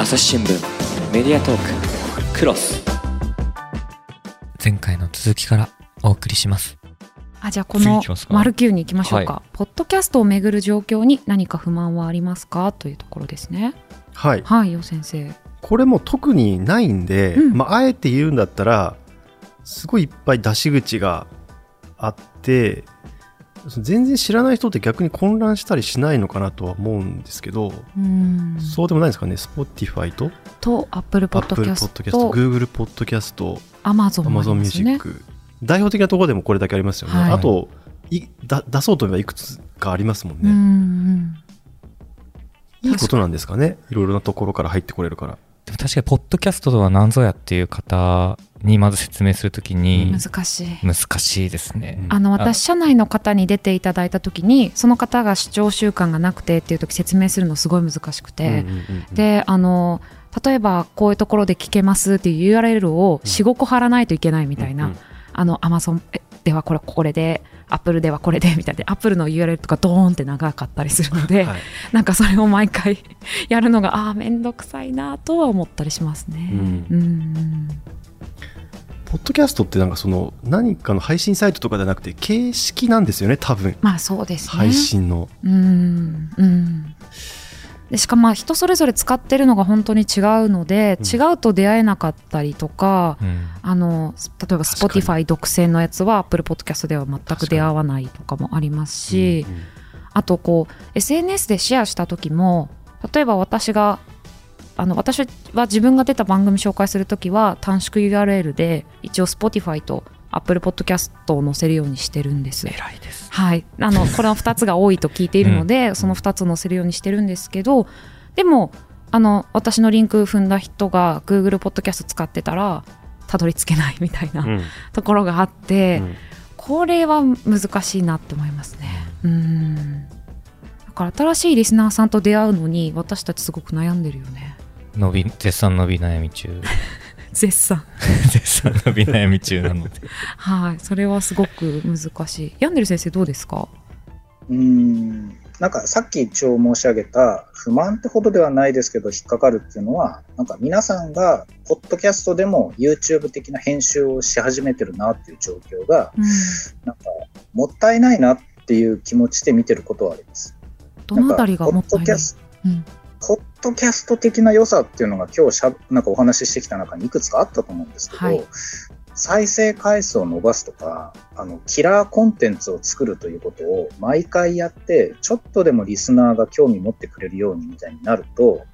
朝日新聞メディアトーククロス。前回の続きからお送りします。あじゃあこの丸9に行きましょうか、はポッドキャストをめぐる状況に何か不満はありますか？というところですね。はい。はいよ先生。これも特にないんで、うん。まあ、あえて言うんだったら、すごいいっぱい出し口があって、全然知らない人って逆に混乱したりしないのかなとは思うんですけど、うん。そうでもないですかね、Spotify とと Apple Podcast と Google Podcast、Amazon Music、代表的なところでもこれだけありますよね。はい。あといだ、出そうと思えばいくつかありますもんうんうね。ん。いいことなんですかね、いろいろなところから入ってこれるから。でも確かにポッドキャストとは何ぞやっていう方にまず説明するときに難しい。難しいですね、うん。あの私社内の方に出ていただいた時にその方が視聴習慣がなくてっていう時説明するのすごい難しくて、であの例えばこういうところで聞けますっていう URL を45個貼らないといけないみたいな、うんうん。あの Amazon ではこれこれで Apple ではこれでみたいな。Apple の URL とかドーンって長かったりするので、はい。なんかそれを毎回 やるのがああ面倒くさいなとは思ったりしますね。うんうんポッドキャストってなんかその何かの配信サイトとかじゃなくて形式なんですよね多分。まあそうですね。配信の、うんうん。でしかもまあ人それぞれ使ってるのが本当に違うので、うん。違うと出会えなかったりとか、うん。あの例えば Spotify 独占のやつは Apple Podcast では全く出会わないとかもありますし、うんうん。あとこう SNS でシェアした時も例えば私があの私は自分が出た番組紹介するときは短縮 URL で一応 Spotify と Apple Podcast を載せるようにしてるんです。偉いですはい、あのこれは2つが多いと聞いているので、その2つ載せるようにしてるんですけどでもあの私のリンク踏んだ人が Google ポッドキャスト使ってたらたどり着けないみたいなうんところがあって、うんこれは難しいなって思いますね。うんだから新しいリスナーさんと出会うのに私たちすごく悩んでるよね。伸び絶賛伸び悩み中 絶賛。絶賛伸び悩み中なのではい、それはすごく難しい。ヤンデル先生どうですか？うーんなんかさっき一応申し上げた不満ってほどではないですけど引っかかるっていうのはなんか皆さんがポッドキャストでも YouTube 的な編集をし始めてるなっていう状況がうん、なんかもったいないなっていう気持ちで見てることはあります。どのあたりがもったいない？なんかポッドキャ？スうんポッドキャスト的な良さっていうのが今日しゃなんかお話ししてきた中にいくつかあったと思うんですけど、はい再生回数を伸ばすとかあのキラーコンテンツを作るということを毎回やってちょっとでもリスナーが興味持ってくれるようにみたいになると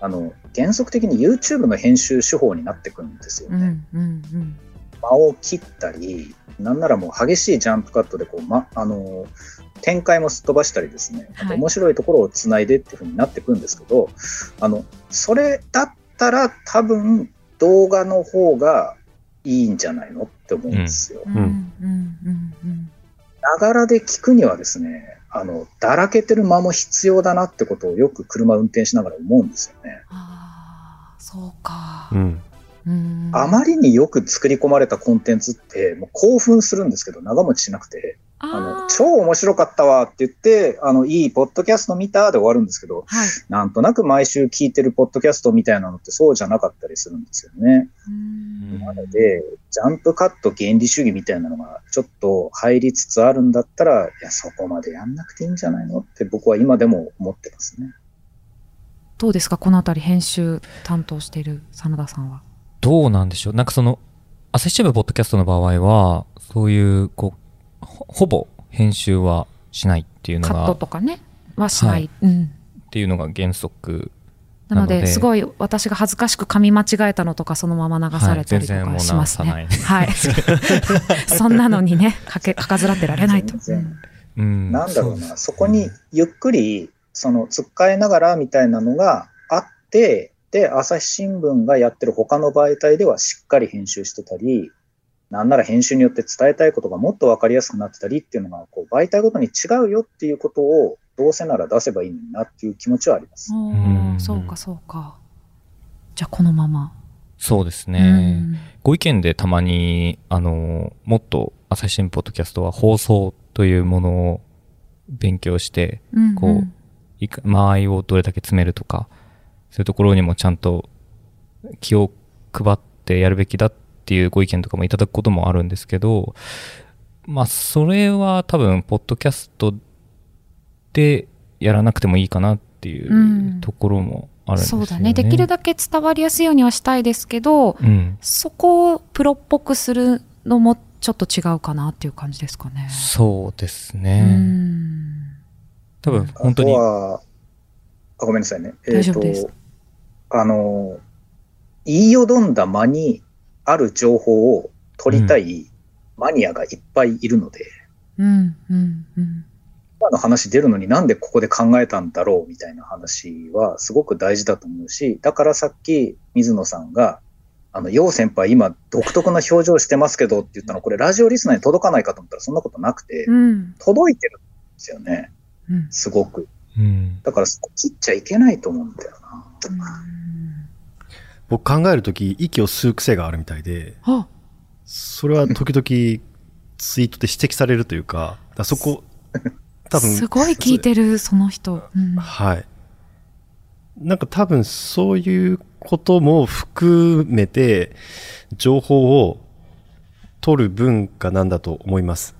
あの原則的に YouTube の編集手法になってくるんですよね。うんうんうん。間を切ったりなんならもう激しいジャンプカットでこう、ま、あの展開もすっ飛ばしたりですね、はい。面白いところをつないでっていうふうになってくるんですけどあのそれだったら多分動画の方がいいんじゃないのって思うんですよ。うん。うん。うん。うん。ながらで聞くにはですねあのだらけてる間も必要だなってことをよく車運転しながら思うんですよね。ああ、そうか。う。ん。うん。あまりによく作り込まれたコンテンツってもう興奮するんですけど長持ちしなくてあの超面白かったわって言ってあのいいポッドキャスト見たで終わるんですけどはい。なんとなく毎週聞いてるポッドキャストみたいなのってそうじゃなかったりするんですよね。うんなのでジャンプカット原理主義みたいなのがちょっと入りつつあるんだったらいやそこまでやんなくていいんじゃないのって僕は今でも思ってますね。どうですか？このあたり編集担当している真田さんは。どうなんでしょう？なんかその朝日新聞ポッドキャストの場合はそういうこうほほぼ編集はしないっていうのカッがトとかねはしない。はいうん。っていうのが原則なのですごい私が恥ずかしく噛み間違えたのとかそのまま流されたりとかしますね。直はい。そんなのにねかけかかずらってられないと。うんなんだろうそな、そこにゆっくり、その、つっかえながらみたいなのがあって、で、朝日新聞がやってる他の媒体ではしっかり編集してたり、なんなら編集によって伝えたいことがもっとわかりやすくなってたりっていうのが、こう、媒体ごとに違うよっていうことを、どうせなら出せばいいのになっていう気持ちはあります。おうそうかそうか。じゃあこのまま。そうですうね。んご意見でたまに、あの、もっと朝日新聞ポッドキャストは放送というものを勉強して、うんこういか間合いをどれだけ詰めるとか、そういうところにもちゃんと気を配ってやるべきだっていうご意見とかもいただくこともあるんですけど、まあ、それは多分、ポッドキャストでやらなくてもいいかなっていうんうところもあるんですよね。そうだね。できるだけ伝わりやすいようにはしたいですけど、うん。そこをプロっぽくするのもちょっと違うかなっていう感じですかね。そうですうね。ん。多分、本当あにとは、あごめんなさいね。大丈夫ですえっ、と、あの、言いよどんだ間にある情報を取りたいマニアがいっぱいいるので、うん、うん、うん。今の話出るのになんでここで考えたんだろうみたいな話はすごく大事だと思うし、だからさっき水野さんが、あの、陽先輩今独特な表情してますけどって言ったの、これラジオリスナーに届かないかと思ったらそんなことなくて、うん、届いてるんですよね。うん。すごく。うん。だからそこ切っちゃいけないと思うんだよな。僕考えるとき、息を吸う癖があるみたいで、あ、それは時々ツイートで指摘されるというか、だそこ、多分、すごい聞いてる、その人。うんはい。なんか多分そういうことも含めて、情報を取る文化なんだと思います。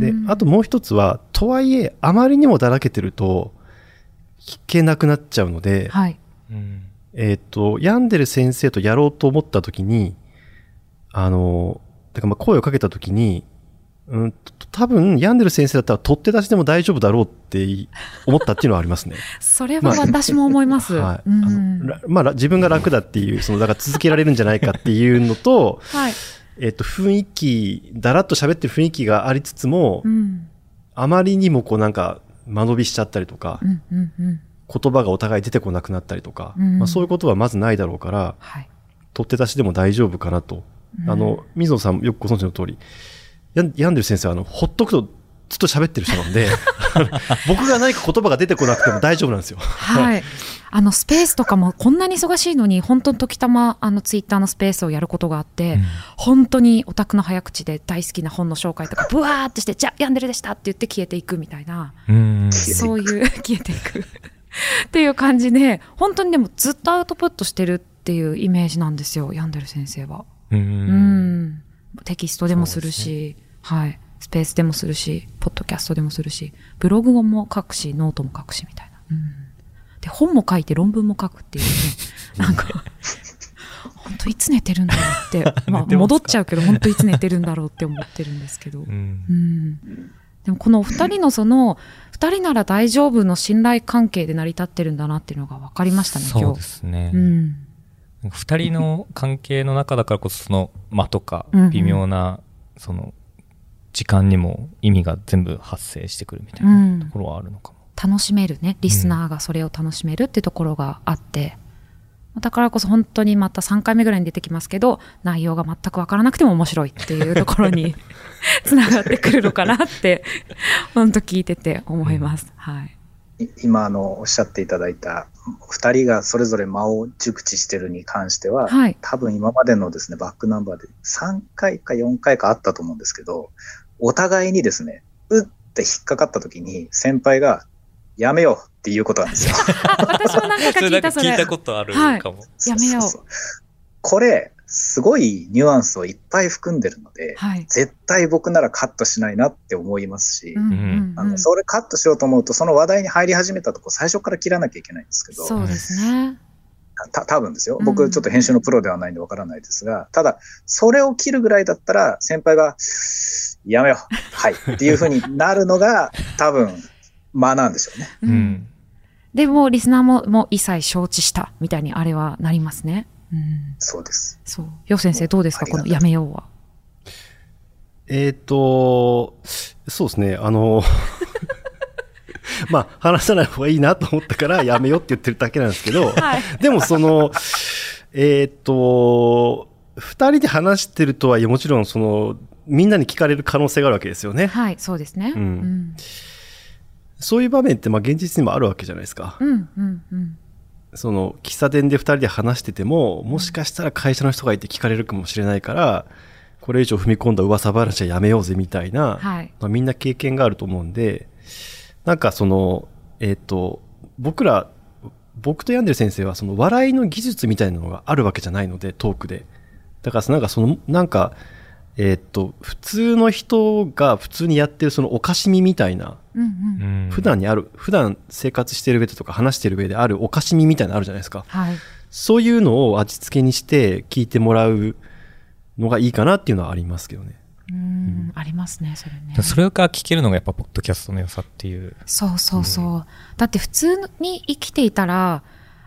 で、あともう一つは、とはいえ、あまりにもだらけてると、聞けなくなっちゃうので、はい。うん。えっ、と、病んでる先生とやろうと思った時に、あの、てかまあ声をかけた時に、うんと、多分病んでる先生だったら取って出しでも大丈夫だろうって思ったっていうのはありますね。それは私も思います。はい。うんあのらまあ、ら自分が楽だっていう、その、だから続けられるんじゃないかっていうのと、はい。えっ、と、雰囲気、だらっと喋ってる雰囲気がありつつも、うん。あまりにもこうなんか、間延びしちゃったりとかう、ん、うん、うん。言葉がお互い出てこなくなったりとか、うんまあ、そういうことはまずないだろうから、はい。取って出しでも大丈夫かなと。あの、水野さんよくご存知の通り、やん病んでる先生は、あの、ほっとくとずっと喋ってる人なんで、僕が何か言葉が出てこなくても大丈夫なんですよ。はい。あの、スペースとかもこんなに忙しいのに、本当に時たま、あの、ツイッターのスペースをやることがあって、本当にオタクの早口で大好きな本の紹介とか、ブワーってして、じゃあ、ヤンデルでしたって言って消えていくみたいな、うん。そういう、消えていく っていう感じで、本当にでもずっとアウトプットしてるっていうイメージなんですよ、ヤンデル先生は。う。うんん。テキストでもするし、はい。スペースでもするし、ポッドキャストでもするし、ブログも書くし、ノートも書くしみたいな。うん。で、本も書いて論文も書くっていうね、なんか、本当いつ寝てるんだろうって、まあ戻っちゃうけど、本当いつ寝てるんだろうって思ってるんですけど。う。うんん。でもこのお二人のその、二人なら大丈夫の信頼関係で成り立ってるんだなっていうのが分かりましたね。そうですね。うん。二人の関係の中だからこそその間とかうんうん微妙なその時間にも意味が全部発生してくるみたいうんなところはあるのかも。楽しめるねリスナーがそれを楽しめるってところがあって、だからこそ本当にまた3回目ぐらいに出てきますけど内容が全く分からなくても面白いっていうところに つながってくるのかなって本当聞いてて思います、はい。い今あのおっしゃっていただいた2人がそれぞれ間を熟知してるに関しては、はい。多分今までのですねバックナンバーで3回か4回かあったと思うんですけどお互いにですねうって引っかかった時に先輩がやめようっていうことなんですよ。あ私もか聞いたそれ。ことあるかも。やめよう。そそそこれすごいニュアンスをいっぱい含んでるので、はい、絶対僕ならカットしないなって思いますし、うんうんうん。あのそれカットしようと思うとその話題に入り始めたとこ最初から切らなきゃいけないんですけどそうですね。た多分ですよ。うん。僕ちょっと編集のプロではないんでわからないですが、ただそれを切るぐらいだったら先輩が「やめよう。はい」っていうふうになるのが多分間なんでしょうね。ううんん。でもリスナーももう一切承知したみたいにあれはなりますね。うんそうです。そう。よ先生どうですか？このやめようは。えっ、と、そうですね、あの、まあ、話さない方がいいなと思ったから、やめようって言ってるだけなんですけど、はい。でもその、えっ、と、二人で話してるとはいえ、もちろん、その、みんなに聞かれる可能性があるわけですよね。はいそうですね。うん。うんそういう場面って、まあ、現実にもあるわけじゃないですか。うんうんうんその、喫茶店で二人で話してても、もしかしたら会社の人がいて聞かれるかもしれないから、これ以上踏み込んだ噂話はやめようぜみたいな、はいまあ、みんな経験があると思うんで、なんかその、えっ、と、僕ら、僕とヤンデル先生はその笑いの技術みたいなのがあるわけじゃないので、トークで。だからなんかその、なんか、えーっと、普通の人が普通にやってるそのおかしみみたいな、うんうん。うん。普段にある、普段生活してる上でとか話してる上であるおかしみみたいなのあるじゃないですか。はい。そういうのを味付けにして聞いてもらうのがいいかなっていうのはありますけどね。うん。ありますねそれね。それが聞けるのがやっぱポッドキャストの良さっていう。そうそうそう、だって普通に生きていたら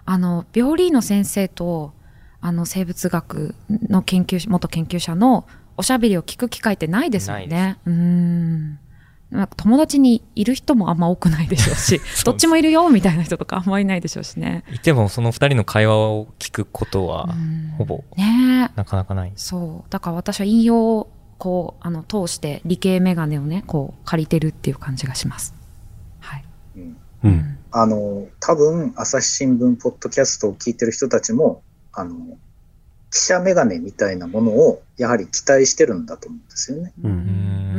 あの病理の先生とあの生物学の研究者元研究者のおしゃべりを聞く機会ってないですもんないねうん。なんか友達にいる人もあんま多くないでしょうし す。どっちもいるよみたいな人とかあんまりいないでしょうしね。いてもその二人の会話を聞くことはうん。ほぼね。えなかなかない。そう。だから私は引用をこうあの通して理系メガネをねこう借りてるっていう感じがします。はい、うん。うん。あの、多分、朝日新聞ポッドキャストを聞いてる人たちも、あの、記者メガネみたいなものを、やはり期待してるんだと思うんですよね。うん。うん。うん。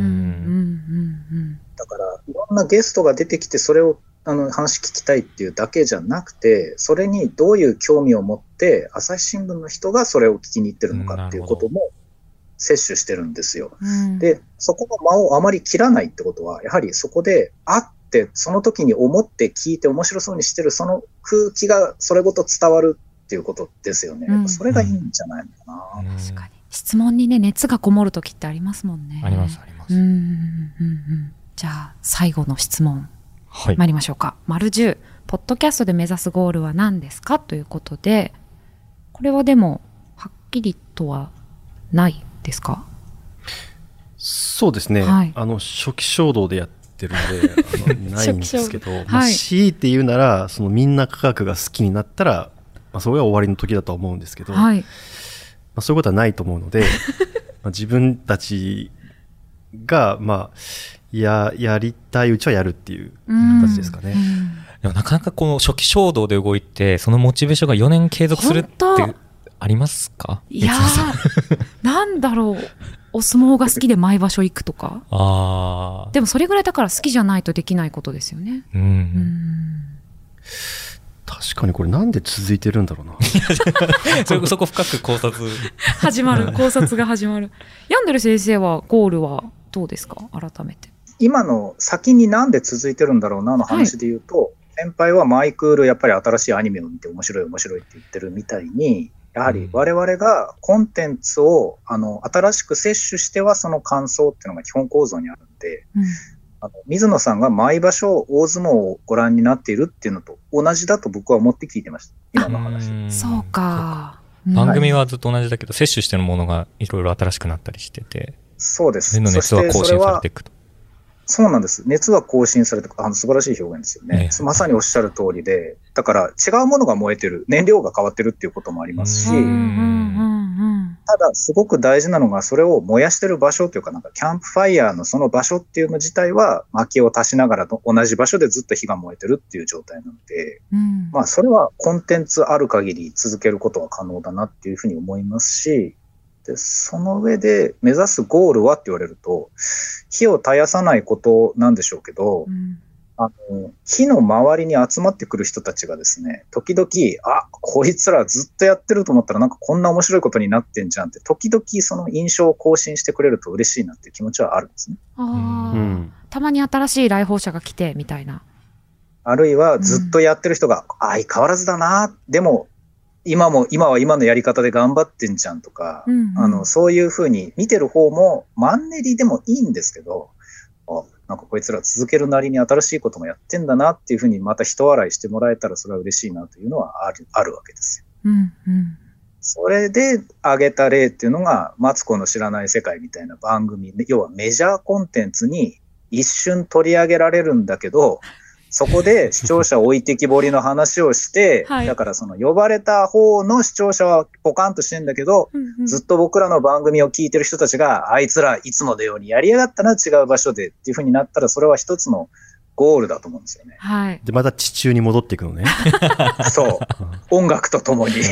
うん。だから、いろんなゲストが出てきて、それを、あの、話聞きたいっていうだけじゃなくて、それにどういう興味を持って、朝日新聞の人がそれを聞きに行ってるのかっていうことも、摂取してるんですよ。うん。うんで、そこの間をあまり切らないってことは、やはりそこで会って、その時に思って聞いて面白そうにしてる、その空気がそれごと伝わるっていうことですよね。うん。それがいいんじゃないのかな。うん。確かに。質問にね熱がこもる時ってありますもんね。ありますあります。うんうんじゃあ最後の質問。はい。参りましょうか。丸10ポッドキャストで目指すゴールは何ですか？ということでこれはでもはっきりとはないですか？そうですね。はい。あの、初期衝動でやってるので、ないんですけど、まあ、はい。強いて言うなら、そのみんな科学が好きになったら、まあ、それが終わりの時だとは思うんですけど、まはい。あ、そういうことはないと思うので、まあ自分たちが、まあ、や、やりたいうちはやるっていう形ですかね。でもなかなかこの初期衝動で動いて、そのモチベーションが4年継続するって本ありますか？いやなんだろう。お相撲が好きで毎場所行くとか。ああ。でもそれぐらいだから好きじゃないとできないことですよね。う。うんん確かにこれなんで続いてるんだろうな。そこそこ深く考察。始まる。考察が始まる。ヤンデル先生はゴールはどうですか？改めて。今の先になんで続いてるんだろうなの話で言うと、先輩はマイクールやっぱり新しいアニメを見て面白い面白いって言ってるみたいに、やはり我々がコンテンツをあの新しく摂取してはその感想っていうのが基本構造にあるんで、うんあの水野さんが毎場所大相撲をご覧になっているっていうのと同じだと僕は思って聞いてました。今の話。んそうか。番組はずっと同じだけど、摂取してるものがいろいろ新しくなったりしてて、そうです。の熱は更新されていくと。そうなんです。熱は更新されて、あの素晴らしい表現ですよね。ええまさにおっしゃる通りで、だから違うものが燃えてる、燃料が変わってるっていうこともありますし、うんうんうんうんただすごく大事なのが、それを燃やしてる場所というか、なんかキャンプファイヤーのその場所っていうの自体は、薪を足しながらと同じ場所でずっと火が燃えてるっていう状態なので、うん。うんまあそれはコンテンツある限り続けることは可能だなっていうふうに思いますし、で、その上で目指すゴールはって言われると、火を絶やさないことなんでしょうけど、うんあの、火の周りに集まってくる人たちがですね、時々、あ、こいつらずっとやってると思ったらなんかこんな面白いことになってんじゃんって、時々その印象を更新してくれると嬉しいなっていう気持ちはあるんですね。あーうん。たまに新しい来訪者が来てみたいな。あるいはずっとやってる人が、相変わらずだな、でも、今も、今は今のやり方で頑張ってんじゃんとか、うんうんあの、そういうふうに見てる方もマンネリでもいいんですけど、あ、なんかこいつら続けるなりに新しいこともやってんだなっていうふうにまた人笑いしてもらえたらそれは嬉しいなというのはある、あるわけですよ。うんうんそれで挙げた例っていうのが、マツコの知らない世界みたいな番組、要はメジャーコンテンツに一瞬取り上げられるんだけど、そこで視聴者置いてきぼりの話をして、はいだからその呼ばれた方の視聴者はポカンとしてんだけど、うんうんずっと僕らの番組を聞いてる人たちが、あいつらいつものようにやりやがったな、違う場所でっていう風になったら、それは一つのゴールだと思うんですよね。はい。で、また地中に戻っていくのね。そう。音楽とともに。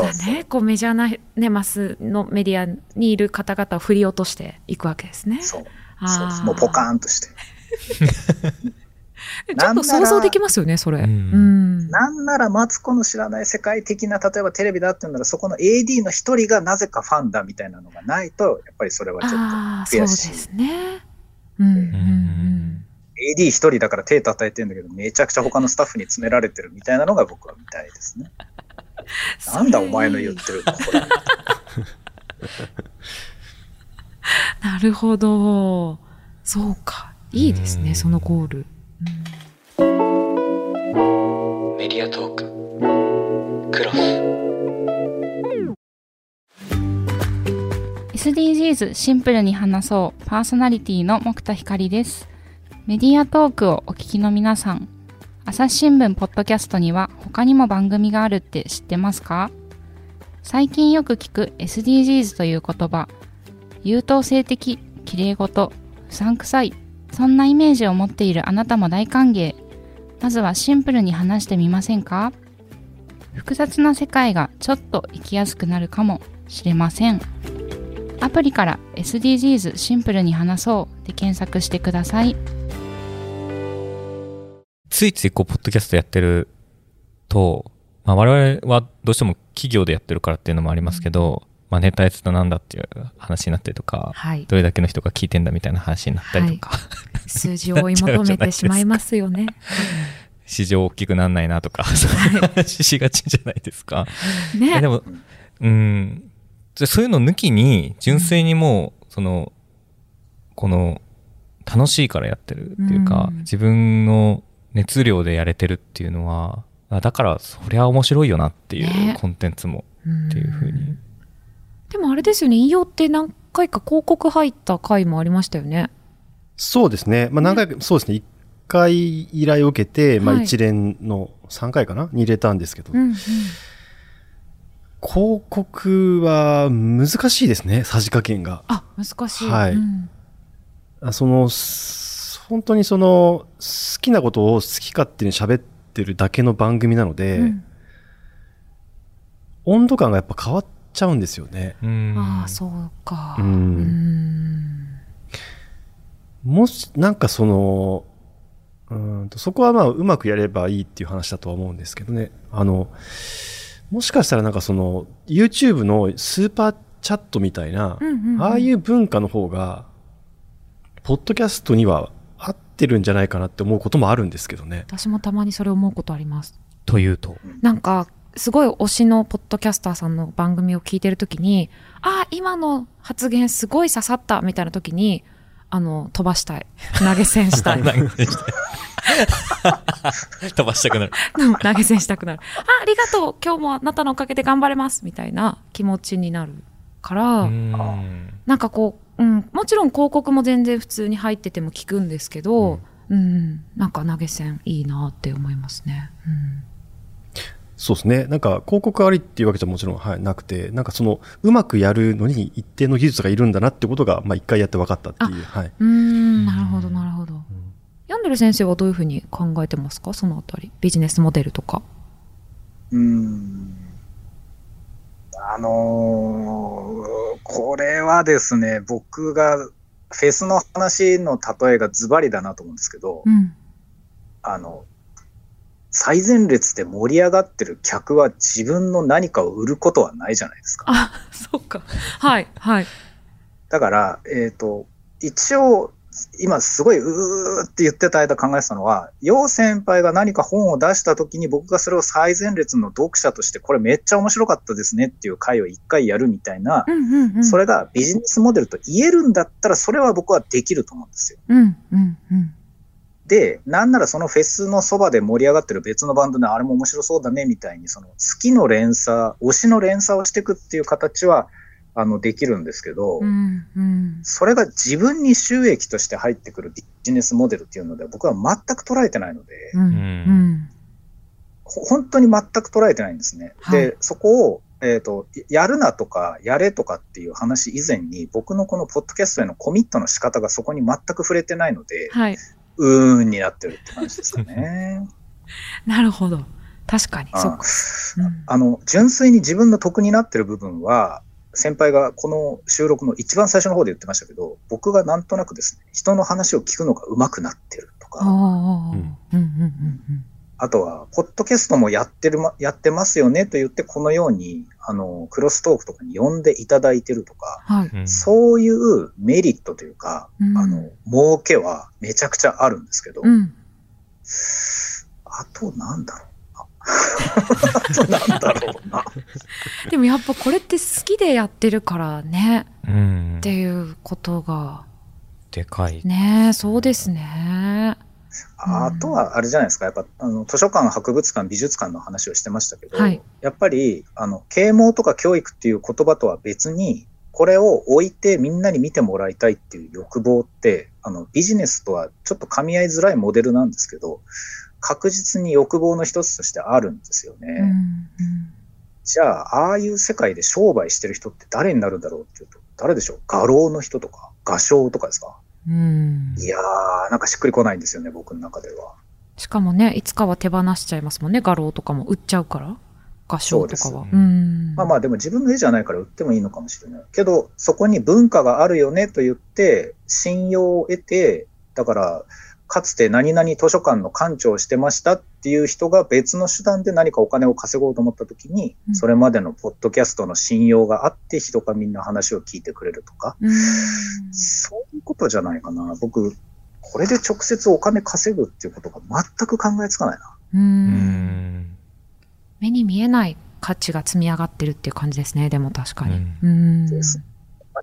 そうだそうね。こうメジャーなね、マスのメディアにいる方々を振り落としていくわけですね。そう。そうです。もうポカーンとして。ちょっと想像できますよね、それ。ううんん。なんならマツコの知らない世界的な、例えばテレビだって言うんなら、そこの AD の一人がなぜかファンだみたいなのがないと、やっぱりそれはちょっああ、そうで悔しいすね。うんうん AD 一人だから手叩いてるんだけど、めちゃくちゃ他のスタッフに詰められてるみたいなのが僕は見たいですね。なんだお前の言ってるのこれ。なるほど。そうか。いいですね、うんそのゴール。メディアトーククロス SDGs シンプルに話そうパーソナリティの木田光です。メディアトークをお聞きの皆さん、朝日新聞ポッドキャストには他にも番組があるって知ってますか？最近よく聞く SDGs という言葉、優等生的、綺麗事、不散臭い、そんなイメージを持っているあなたも大歓迎。まずはシンプルに話してみませんか？複雑な世界がちょっと生きやすくなるかもしれません。アプリから SDGs シンプルに話そうで検索してください。ついついこう、ポッドキャストやってると、まあ我々はどうしても企業でやってるからっていうのもありますけど、まあネタやつだなんだっていう話になったりとか、はい。どれだけの人が聞いてんだみたいな話になったりとか、数字を追い求めてしまいますよね。市場大きくなんないなとか、そういう話しがちじゃないですか。えねで。も、うん、じゃあそういうの抜きに、純粋にもう、その、この、楽しいからやってるっていうか、うん自分の熱量でやれてるっていうのは、あだからそりゃ面白いよなっていうねコンテンツもっっていうふうに。でもあれですよね、引用って何回か広告入った回もありましたよね。そうですね。まあ、何回か、そうですね。一回依頼を受けて、まあ、はい一連の3回かな？に入れたんですけど、うんうん。広告は難しいですね、さじ加減が。あ、難しい。はいうんあその、す本当にその、好きなことを好き勝手に喋ってるだけの番組なので、うん温度感がやっぱ変わっちゃうんですよね。うんああ、そうか。ううんん。もし、なんかその、うーんとそこはまあうまくやればいいっていう話だとは思うんですけどね。あの、もしかしたらなんかその、YouTube のスーパーチャットみたいな、うんうんうんああいう文化の方が、ポッドキャストには合ってるんじゃないかなって思うこともあるんですけどね。私もたまにそれ思うことあります。というと。なんか、すごい推しのポッドキャスターさんの番組を聞いてるときに、ああ、今の発言すごい刺さったみたいなときに、あの、飛ばしたい。投げ銭したい。投げ銭したい 飛ばしたくなる。う ん投げ銭したくなる。あ、ありがとう今日もあなたのおかげで頑張れますみたいな気持ちになるから、うんなんかこう、うん、もちろん広告も全然普通に入ってても聞くんですけど、うん、なんか投げ銭いいなって思いますね。うんそうですね。なんか広告ありっていうわけじゃもちろん、はい、なくて、なんかその、うまくやるのに一定の技術がいるんだなってことが、まあ一回やって分かったっていう。はい。うーん、なるほど、なるほど。ヤンデル先生はどういうふうに考えてますか？そのあたり。ビジネスモデルとか。うーん。あのーこれはですね、僕がフェスの話の例えがズバリだなと思うんですけど、うん。あの、最前列で盛り上がってる客は自分の何かを売ることはないじゃないですか。あ、そうか。はい、はい。だから、えっ、と、一応、今すごいうーって言ってた間考えてたのは、楊先輩が何か本を出した時に僕がそれを最前列の読者としてこれめっちゃ面白かったですねっていう回を一回やるみたいなう、ん、うん、うん。それがビジネスモデルと言えるんだったらそれは僕はできると思うんですよ。うん、うん、うん。で、なんならそのフェスのそばで盛り上がってる別のバンドであれも面白そうだねみたいに、その好きの連鎖、推しの連鎖をしていくっていう形は、あの、できるんですけど、うん、うん。それが自分に収益として入ってくるビジネスモデルっていうのでは僕は全く捉えてないので、うん、うん。ほ本当に全く捉えてないんですね。はいで、そこを、えっ、と、やるなとか、やれとかっていう話以前に、僕のこのポッドキャストへのコミットの仕方がそこに全く触れてないので、はい。うーんになってるって感じですかね。なるほど。確かに、あそっか。うんあの、純粋に自分の得になってる部分は、先輩がこの収録の一番最初の方で言ってましたけど、僕がなんとなくですね、人の話を聞くのが上手くなってるとか、うんうん。うんうんうん。あとは、ポッドキャストもやってるま、やってますよねと言って、このように、あの、クロストークとかに呼んでいただいてるとか、はい。うん。そういうメリットというか、うん。あの、儲けはめちゃくちゃあるんですけど、うん。あとなんだろう な。んだろうな。でもやっぱこれって好きでやってるからね、うんっていうことが。でかい。ねそうですね。あとはあれじゃないですか、やっぱあの図書館、博物館、美術館の話をしてましたけど、はいやっぱりあの啓蒙とか教育っていう言葉とは別に、これを置いてみんなに見てもらいたいっていう欲望って、あのビジネスとはちょっと噛み合いづらいモデルなんですけど、確実に欲望の一つとしてあるんですよね。うんうんじゃあ、ああいう世界で商売してる人って誰になるんだろうっていうと、誰でしょう？画廊の人とか、画商とかですか？うんいやー、なんかしっくりこないんですよね、僕の中では。しかもね、いつかは手放しちゃいますもんね、画廊とかも売っちゃうから。画商とかは。まあまあでも自分の絵じゃないから売ってもいいのかもしれない。けど、そこに文化があるよねと言って、信用を得て、だから、かつて何々図書館の館長をしてましたっていう人が別の手段で何かお金を稼ごうと思った時に、うんそれまでのポッドキャストの信用があって人がみんな話を聞いてくれるとか、うん。そういうことじゃないかな。僕、これで直接お金稼ぐっていうことが全く考えつかないな。目に見えない価値が積み上がってるっていう感じですね、でも確かに。ううん。ですまあ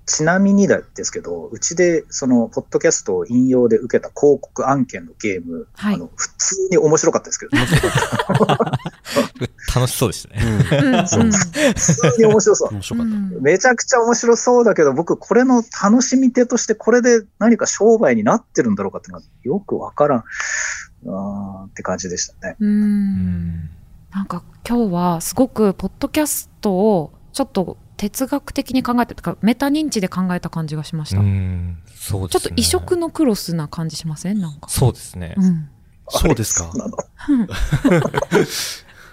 ちなみにだですけど、うちでそのポッドキャストを引用で受けた広告案件のゲーム、はいあの普通に面白かったですけど、ね、楽しそうでしたね。普通に面白そう。面白かった。うんめちゃくちゃ面白そうだけど、僕これの楽しみ手としてこれで何か商売になってるんだろうかっていうのはよくわからん。あーって感じでしたね。う。うんん。なんか今日はすごくポッドキャストをちょっと哲学的に考えてとかメタ認知で考えた感じがしました。うん。そうですね。ちょっと異色のクロスな感じしません？なんか。そうですね。うん。そうですか？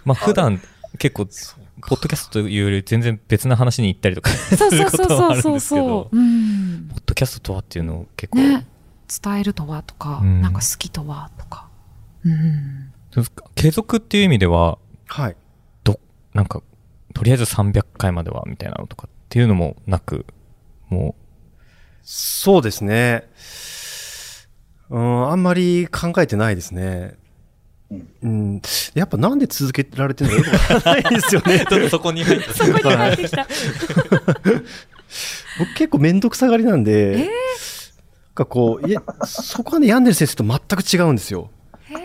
まあ普段結構、ポッドキャストというより全然別な話に行ったりとかすそうるそうそうそうことはあるんそうそですけど。ポッドキャストとはっていうのを結構、ね。伝えるとはとか、うんなんか好きとはとか。うん。継続っていう意味では、はい。なんか、とりあえず300回まではみたいなのとかっていうのもなく、もそうですね。うん、あんまり考えてないですね。うんうん。やっぱなんで続けられてるのかよくわからないですよね。う、そこに入ってそこに入ってきた。僕結構めんどくさがりなんで、なんかこう、いや、そこはね、ヤンデル先生と全く違うんですよ。へー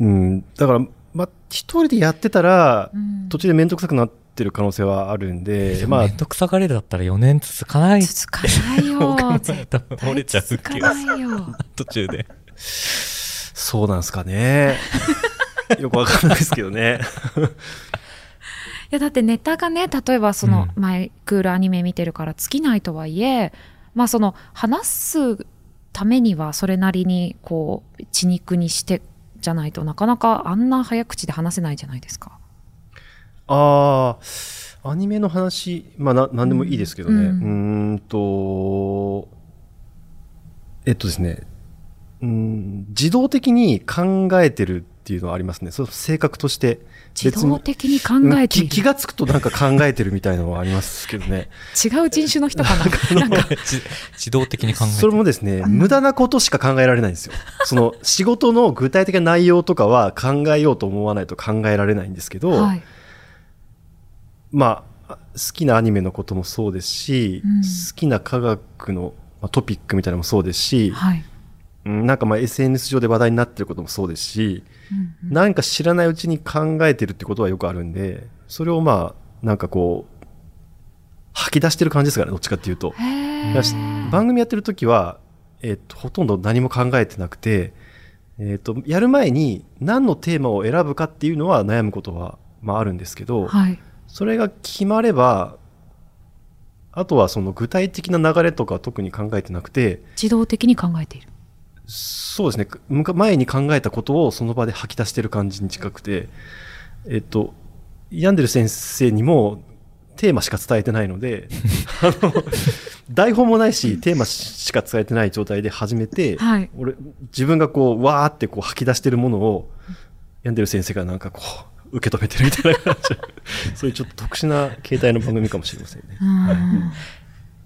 うん。だから、まあ、一人でやってたら、うん途中でめんどくさくなってる可能性はあるんで、まあめん、どくさがれるだったら4年続かない。続かないよ。折れちゃう続か気がないよ。途中で。そうなんすかね。よくわかんないですけどね。いやだってネタがね例えばその、うマイクールアニメ見てるから尽きないとはいえまあその話すためにはそれなりにこう血肉にしてじゃないとなかなかあんな早口で話せないじゃないですか。ああ、アニメの話、まあ、な、なんでもいいですけどね。ううんーんと、えっとですね、うん、自動的に考えてるっていうのはありますね。そう性格として。自動的に考うんえている、気気がつくとなんか考えてるみたいなのはありますけどね。違う人種の人かな？なんか自自動的に考えてそれもですね、無駄なことしか考えられないんですよ。その仕事の具体的な内容とかは考えようと思わないと考えられないんですけど、はいまあ、好きなアニメのこともそうですし、うん好きな科学のまあトピックみたいなのもそうですし、はい、うんなんかまあ SNS 上で話題になってることもそうですし、うんか知らないうちに考えてるってことはよくあるんで、それをまあ、なんかこう、吐き出してる感じですからね、どっちかっていうと。番組やってる時は、えっと、ほとんど何も考えてなくて、えっと、やる前に何のテーマを選ぶかっていうのは悩むことは、まああるんですけど、はいそれが決まれば、あとはその具体的な流れとかは特に考えてなくて、自動的に考えている。そうですね、前に考えたことをその場で吐き出してる感じに近くて、えっと、ヤンデル先生にも、テーマしか伝えてないので、あの、台本もないし、テーマしか伝えてない状態で始めて、はい俺、自分がこう、わーってこう吐き出してるものを、病んでる先生がなんかこう、受け止めてるみたいな感じ。そういうちょっと特殊な形態の番組かもしれませんね。うん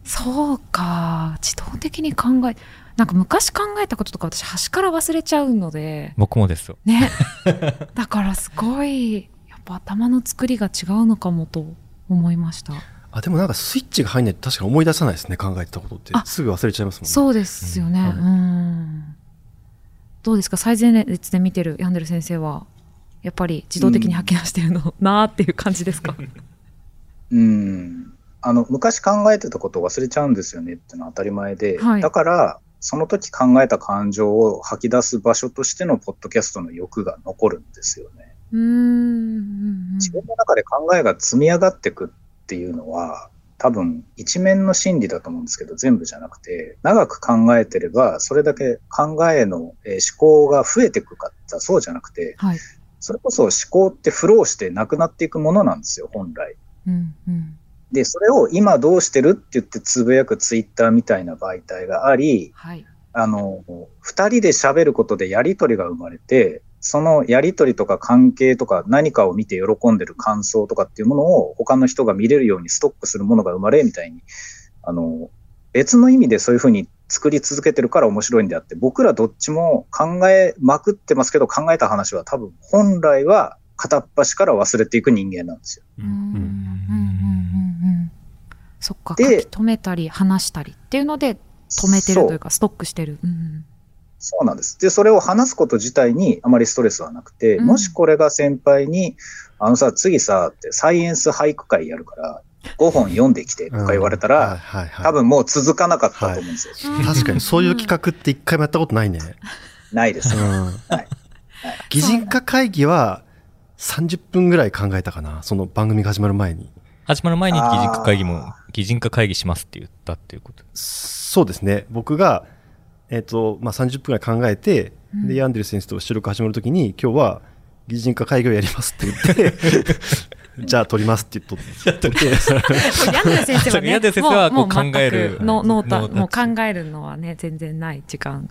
そうか自動的に考えなんか昔考えたこととか私端から忘れちゃうので。僕もですよ。ね。だからすごいやっぱ頭の作りが違うのかもと思いました。あ、でもなんかスイッチが入んないと確かに思い出さないですね、考えてたことって。あ。すぐ忘れちゃいますもんね。そうですよね。うん。うん。どうですか？最前列で見てる病んでる先生はやっぱり自動的に吐き出してるの、なーっていう感じですか？うん。あの、昔考えてたことを忘れちゃうんですよねってのは当たり前で、はい。だから、その時考えた感情を吐き出す場所としてのポッドキャストの欲が残るんですよね。うーん自分の中で考えが積み上がっていくっていうのは、多分一面の真理だと思うんですけど、全部じゃなくて、長く考えてれば、それだけ考えのえー思考が増えていくかってそうじゃなくて、はいそれこそ思考ってフローしてなくなっていくものなんですよ、本来。うんうんで、それを今どうしてるって言ってつぶやくツイッターみたいな媒体があり、はい。あの、二人で喋ることでやりとりが生まれて、そのやりとりとか関係とか何かを見て喜んでる感想とかっていうものを他の人が見れるようにストックするものが生まれみたいに、あの、別の意味でそういうふうに作り続けてるから面白いんであって、僕らどっちも考えまくってますけど考えた話は多分本来は片っ端から忘れていく人間なんですよ。うんうんうんうん。うんうんそっか書でき留めたり話したりっていうので止めてるというかストックしてるうんそうなんです。で、それを話すこと自体にあまりストレスはなくて、うんもしこれが先輩に、あのさ、次さ、ってサイエンス俳句会やるから、5本読んできてとか言われたうんはいら、はいはい多分もう続かなかったと思うんですよ。確かにそういう企画って一回もやったことないね。ないです。うん。はい擬人化会議は30分ぐらい考えたかな。その番組が始まる前に。始まる前に擬人化会議もあ、擬人化会議しますって言ったっていうこと。そうですね。僕が、えっ、と、まあ、30分ぐらい考えて、で、ヤンデル先生と収録始まるときに、今日は擬人化会議をやりますって言って、じゃあ撮りますって言っとって、ヤンデル先生はねヤンデル先生はこう考えるのノータノータもう考えるのはね全然ない時間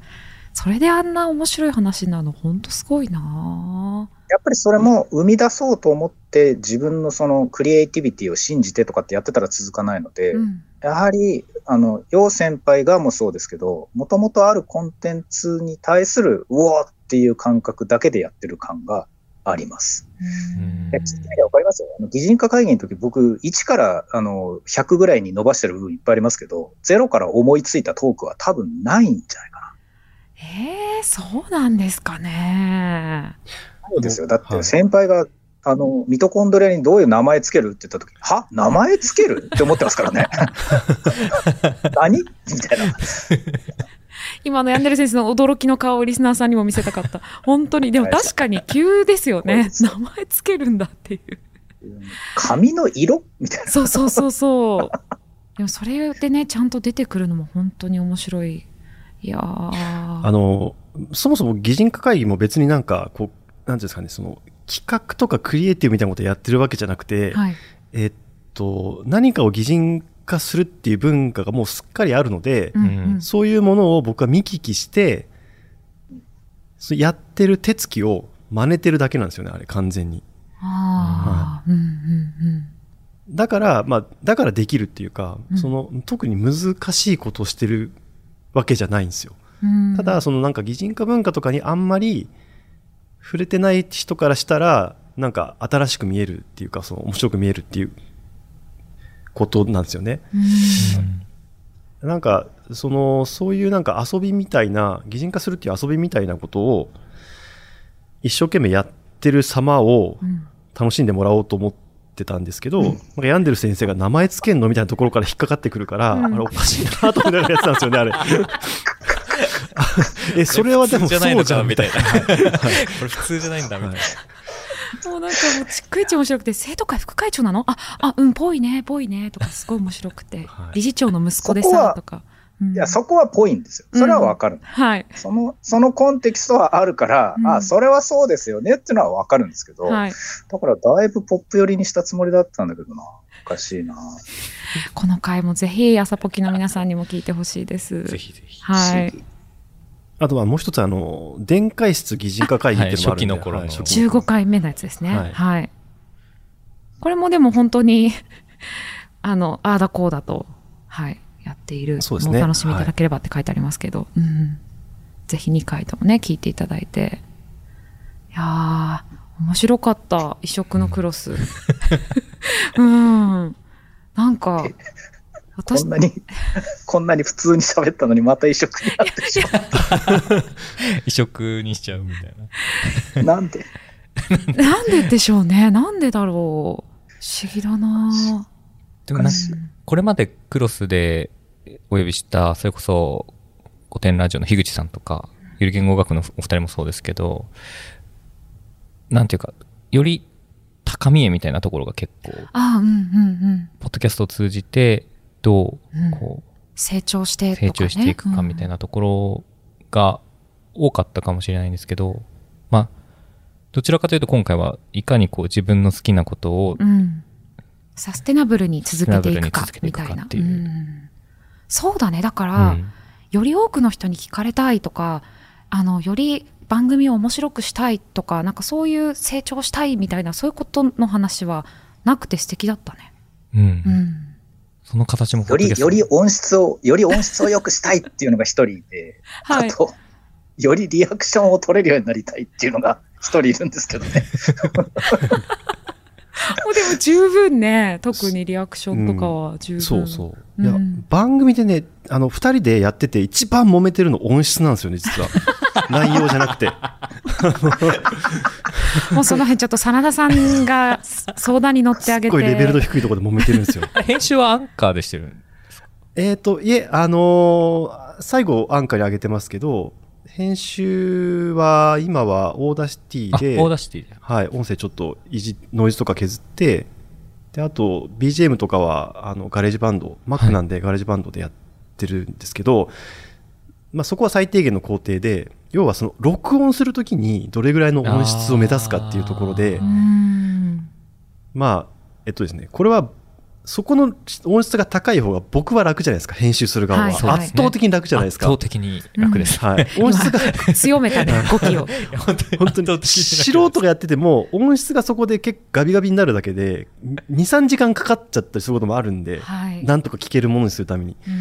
それであんな面白い話なの本当すごいなやっぱりそれも生み出そうと思って自分のそのクリエイティビティを信じてとかってやってたら続かないので、うんやはり、あの、楊先輩がもそうですけど、もともとあるコンテンツに対する、うおーっていう感覚だけでやってる感があります。うんえ、聞いてみてわかります？よ。あの擬人化会議の時、僕、1から、あの、100ぐらいに伸ばしてる部分いっぱいありますけど、0から思いついたトークは多分ないんじゃないかな。えー、そうなんですかねそうですよ。だって、はい先輩が、あの、ミトコンドリアにどういう名前つけるって言った時、は？名前つける？って思ってますからね。何？みたいな。今のヤンデル先生の驚きの顔をリスナーさんにも見せたかった本当にでも確かに急ですよねそう名前つけるんだっていう髪の色？みたいな。そうそうそうそう。でもそれでね、ちゃんと出てくるのも本当に面白い。いやー。あの、そもそも擬人化会議も別になんか、こう、なんていうんですかね、その、企画とかクリエイティブみたいなことやってるわけじゃなくて、はい。えっと、何かを擬人化するっていう文化がもうすっかりあるので、うんうんそういうものを僕は見聞きして、そうやってる手つきを真似てるだけなんですよね、あれ、完全に。ああ、うんうんだから、まあ、だからできるっていうか、うんその、特に難しいことをしてるわけじゃないんですよ。うん。ただ、そのなんか擬人化文化とかにあんまり触れてない人からしたら、なんか新しく見えるっていうか、その面白く見えるっていうことなんですよね。うん、なんか、その、そういうなんか遊びみたいな、擬人化するっていう遊びみたいなことを、一生懸命やってる様をうん楽しんでもらおうと思ってたんですけど、なんか病んでる先生が名前つけんのみたいなところから引っかかってくるから、うんあれおかしいなと思いながらやってたんですよね、あれ。え、それはでも普通じゃないのそうじゃんかみたいな。はい これ普通じゃないんだみたいな。もうなんかもうちっくいち面白くて、生徒会副会長なの？あ、あ、うん、ぽいね、ぽいね、とかすごい面白くて、はい理事長の息子でさとか。うんいや、そこはぽいんですよ。それはわかる。はい。その、そのコンテキストはあるから、うんあ、それはそうですよねっていうのはわかるんですけど、はい。だからだいぶポップ寄りにしたつもりだったんだけどな。おかしいな。この回もぜひ、朝ポキの皆さんにも聞いてほしいです。ぜひぜひ。はい。あとはもう一つ、あの、電解質擬人化会議っていうのもあるんで、はい初期の頃のはい初期の15回目のやつですね。はいはい。これもでも本当に、あの、ああだこうだと、はい、やっているそうですねのをお楽しみいただければって書いてありますけど、うん。ぜひ2回ともね、聞いていただいて。いやー、面白かった。異色のクロス。うん。なんか、こ私ん、なに、こんなに普通に喋ったのにまた移植になってしまっ移植にしちゃうみたいな。た。なんで？なんででしょうね。なんでだろう。不思議だなでもなこれまでクロスでお呼びした、それこそ古典ラジオの樋口さんとか、ゆる言語学のお二人もそうですけど、なんていうか、より高みへみたいなところが結構、ああ、うんうんうん。ポッドキャストを通じて、どうんう、こ成長してね、成長していくかみたいな。なところが多かったかもしれないんですけど、まあ、どちらかというと今回はいかにこう自分の好きなことをうん。サステナブルに続けていくかみたいな。っていううんそうだね。だかうら、んより多くの人に聞かれたいとか、あの、より番組を面白くしたいとか、なんかそういう成長したいみたいな、そういうことの話はなくて素敵だったね。うんうん。その形もポより、より音質を、より音質を良くしたいっていうのが一人いて、はいあ。と、よりリアクションを取れるようになりたいっていうのが一人いるんですけどね。もうでも十分ね、特にリアクションとかは十分。そうそう。いや、うん番組でね、あの、二人でやってて一番揉めてるの音質なんですよね、実は。内容じゃなくて。もうその辺ちょっと真田さんが相談に乗ってあげて。すっごいレベルの低いところで揉めてるんですよ。編集はアンカーでしてるえっと、いえ、あのー最後、アンカーに上げてますけど、編集は、今は Audacity あ、で、 Audacity で。はい、音声ちょっといじ、ノイズとか削って、で、あと、BGM とかは、あの、 GarageBand、Mac なんで GarageBand でやってるんですけど、まあ、そこは最低限の工程で、要はその、録音するときにどれぐらいの音質を目指すかっていうところでう、ん。まあ、えっとですね、これは、そこの音質が高い方が僕は楽じゃないですか、編集する側は。はい圧倒的に楽じゃないですか。圧倒的に楽です。はい。音質が、強めたね、語気を。本当に素人がやってても、音質がそこで結構ガビガビになるだけで、2、3時間かかっちゃったりすることもあるんで、はい。なんとか聞けるものにするために。うん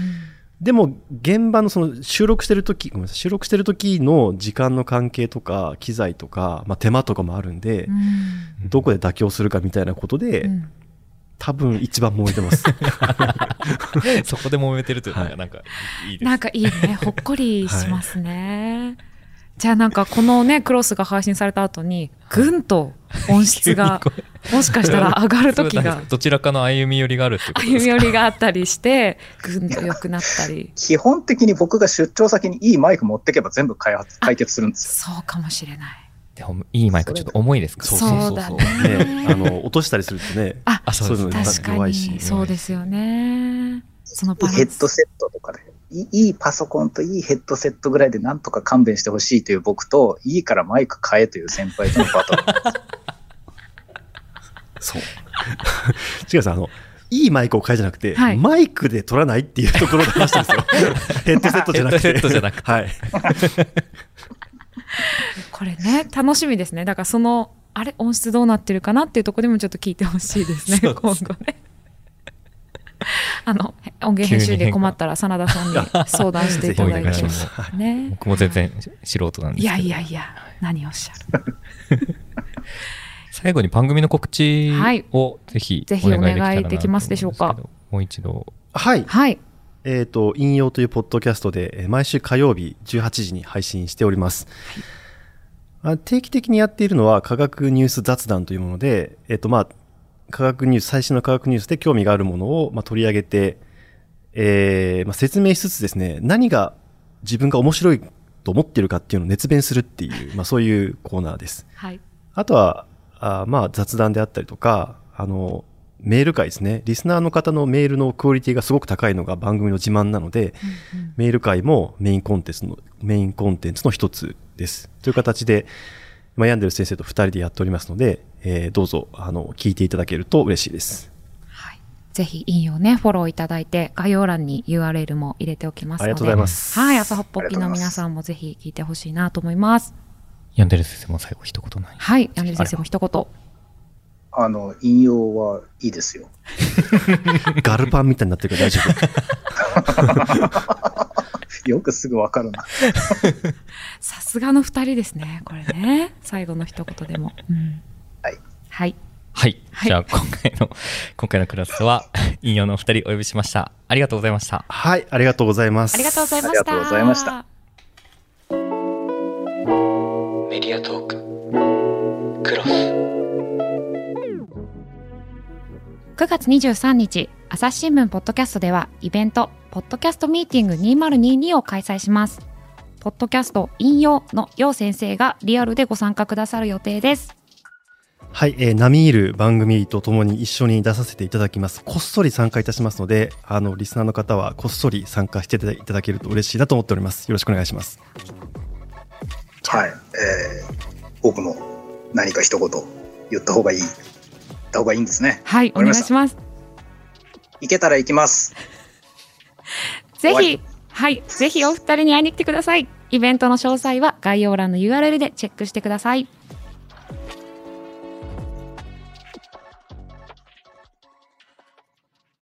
でも、現場のその収録してる時、ごめんなさい、収録してる時の時間の関係とか、機材とか、まあ手間とかもあるんでう、んどこで妥協するかみたいなことで、うん多分一番燃えてます。そこで揉めてるというのはいがなんかいいです。なんかいいね、ほっこりしますね。じゃあなんかこのね、クロスが配信された後に、ぐんと音質が、もしかしたら上がる時が、どちらかの歩み寄りがあるっていうことですか？歩み寄りがあったりして、ぐんと良くなったり。基本的に僕が出張先にいいマイク持ってけば全部開発解決するんですよ。そうかもしれない。でもいいマイクちょっと重いですか？らそうだねね、あの、落としたりするとね、あ、あそうですいうの確か弱いし。に、そうですよね。その。ヘッドセットとかで、いいいパソコンといいヘッドセットぐらいでなんとか勘弁してほしいという僕と、いいからマイク買えという先輩とのバトル。そう。違うさん、あの、いいマイクを買いじゃなくて、はいマイクで撮らないっていうところで話してるんですよ。ヘッドセットじゃなくて。ヘッドセットじゃなくてはい。これね、楽しみですね。だからその、あれ、音質どうなってるかなっていうところでもちょっと聞いてほしいですね、今後ね。あの、音源編集で困ったら、真田さんに相談していただいてね。僕も全然素人なんですいけど。やいやいや、何をおっしゃる。最後に番組の告知はいをぜひぜひお願いできたらなお願いできますでしょうかもう一度。はい。はい。えっ、と、引用というポッドキャストで、えー毎週火曜日18時に配信しております。あ定期的にやっているのは科学ニュース雑談というもので、えっ、と、まあ、科学ニュース、最新の科学ニュースで興味があるものを、まあ、取り上げて、えーまあ、説明しつつですね、何が自分が面白いと思っているかっていうのを熱弁するっていう、まあ、そういうコーナーです。はい。あとは、あまあ雑談であったりとか、あの、メール会ですね。リスナーの方のメールのクオリティがすごく高いのが番組の自慢なので、メール会もメインコンテンツの、メインコンテンツの一つです。という形で、まあ、ヤンデル先生と二人でやっておりますので、えーどうぞ、あの、聞いていただけると嬉しいです。はい。ぜひ引用ね、フォローいただいて、概要欄に URL も入れておきますので。ありがとうございます。はい。朝ほっぽっぴの皆さんもぜひ聞いてほしいなと思います。ヤンデル先生も最後一言ない。はい。ヤンデル先生も一言。あの、引用はいいですよ。ガルパンみたいになってるから大丈夫。よくすぐわかるな。さすがの二人ですね。これね。最後の一言でも。うん。はい。はい。はい。はいじゃあ、今回の、今回のクラスは、引用のお二人お呼びしました。ありがとうございました。はい、ありがとうございます。ありがとうございました。ありがとうございました。メディアトーククロス9月23日、朝日新聞ポッドキャストではイベント、ポッドキャストミーティング2022を開催します。ポッドキャスト引用の楊先生がリアルでご参加くださる予定です。はい、えー、並みいる番組とともに一緒に出させていただきます。こっそり参加いたしますので、あの、リスナーの方はこっそり参加していただけると嬉しいなと思っております。よろしくお願いします。はい。えー、僕も何か一言言った方がいい。言った方がいいんですね。はい、お願いします。行けたら行きます。ぜ終ひ、はい、ぜひお二人に会いに来てください。イベントの詳細は概要欄の URL でチェックしてください。